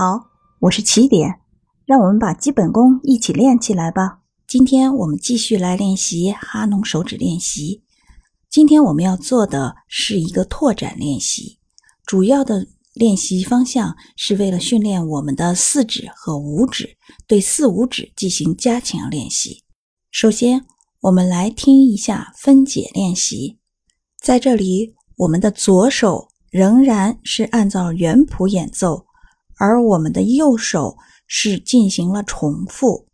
好，我是起点，让我们把基本功一起练起来吧。今天我们继续来练习哈农手指练习。今天我们要做的是一个拓展练习，主要的练习方向是为了训练我们的四指和五指，对四五指进行加强练习。首先，我们来听一下分解练习。在这里，我们的左手仍然是按照原谱演奏。而我们的右手是进行了重复。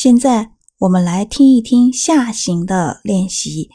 现在我们来听一听下行的练习。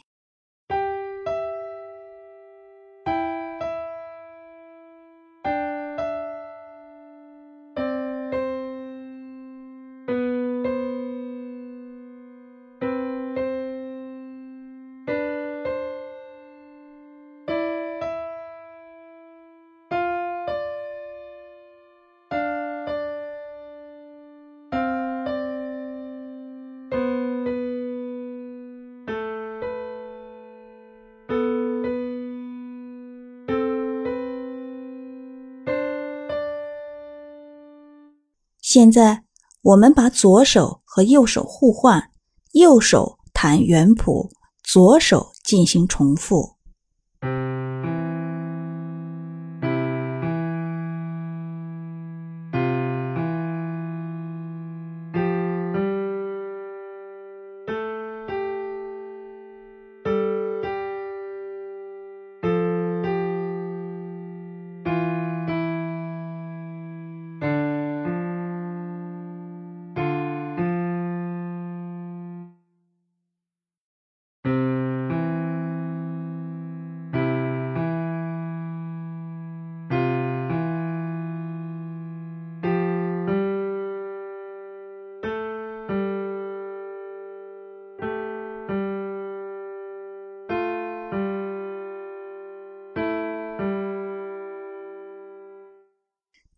现在，我们把左手和右手互换，右手弹原谱，左手进行重复。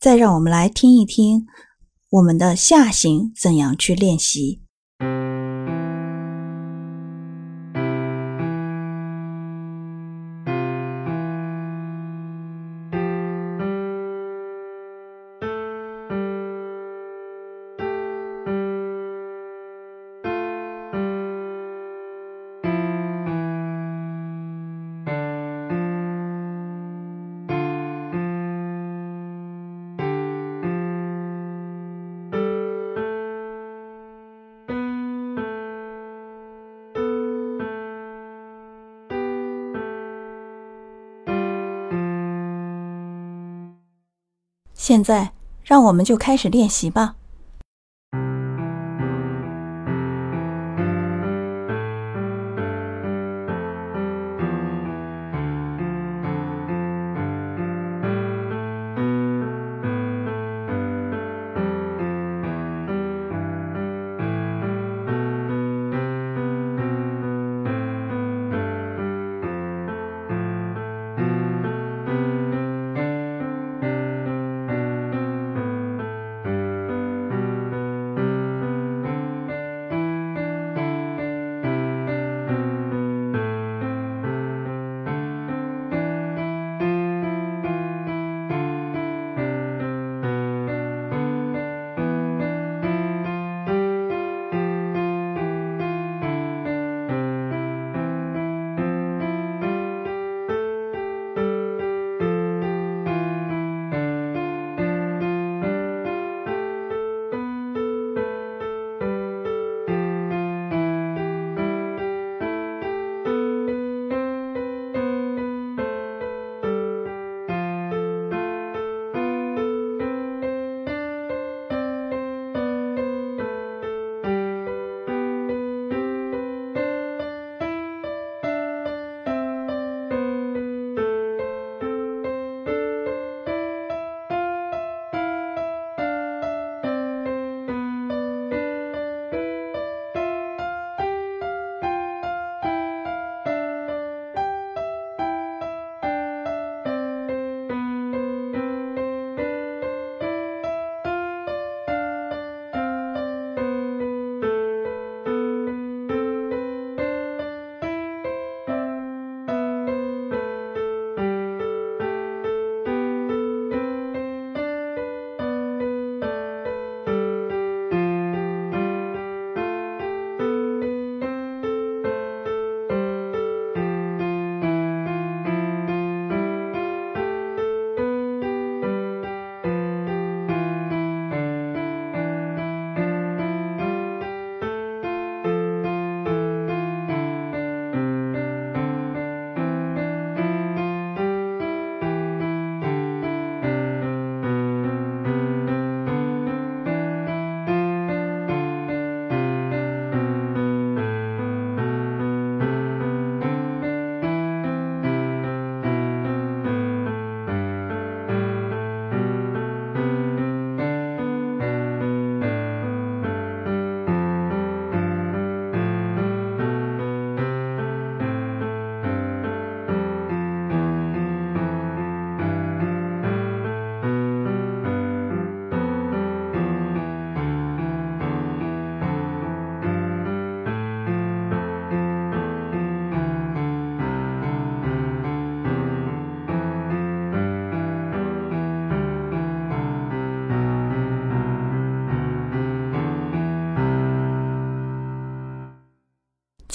再让我们来听一听我们的下行怎样去练习。现在，让我们就开始练习吧。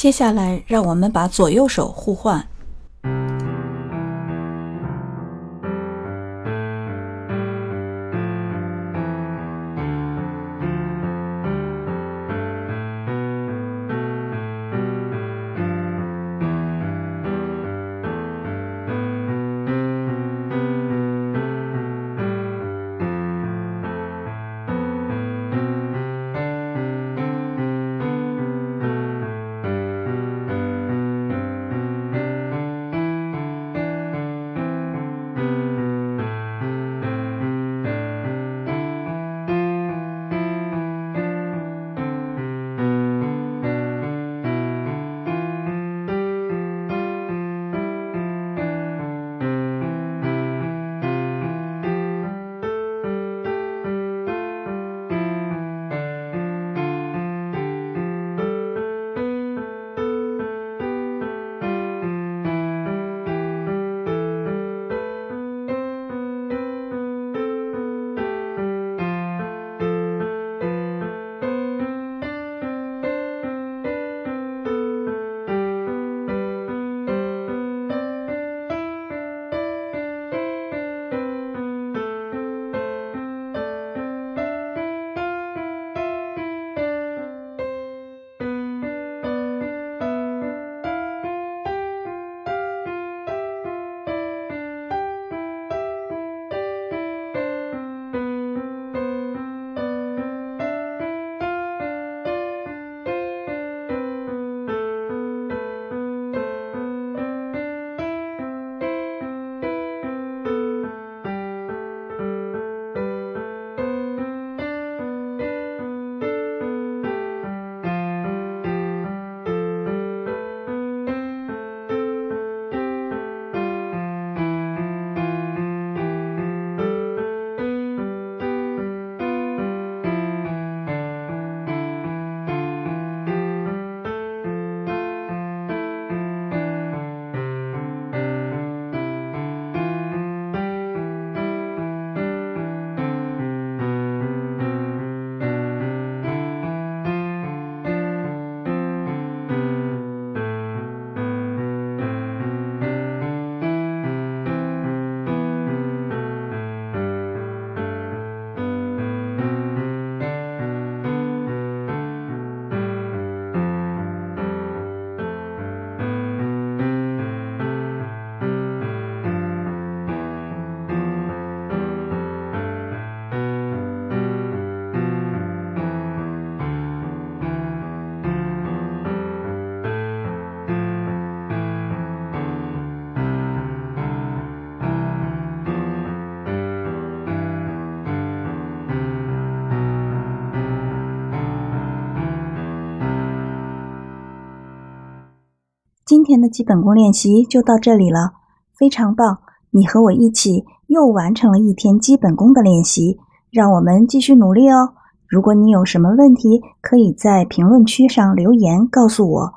接下来，让我们把左右手互换。今天的基本功练习就到这里了，非常棒！你和我一起又完成了一天基本功的练习，让我们继续努力哦。如果你有什么问题，可以在评论区上留言告诉我。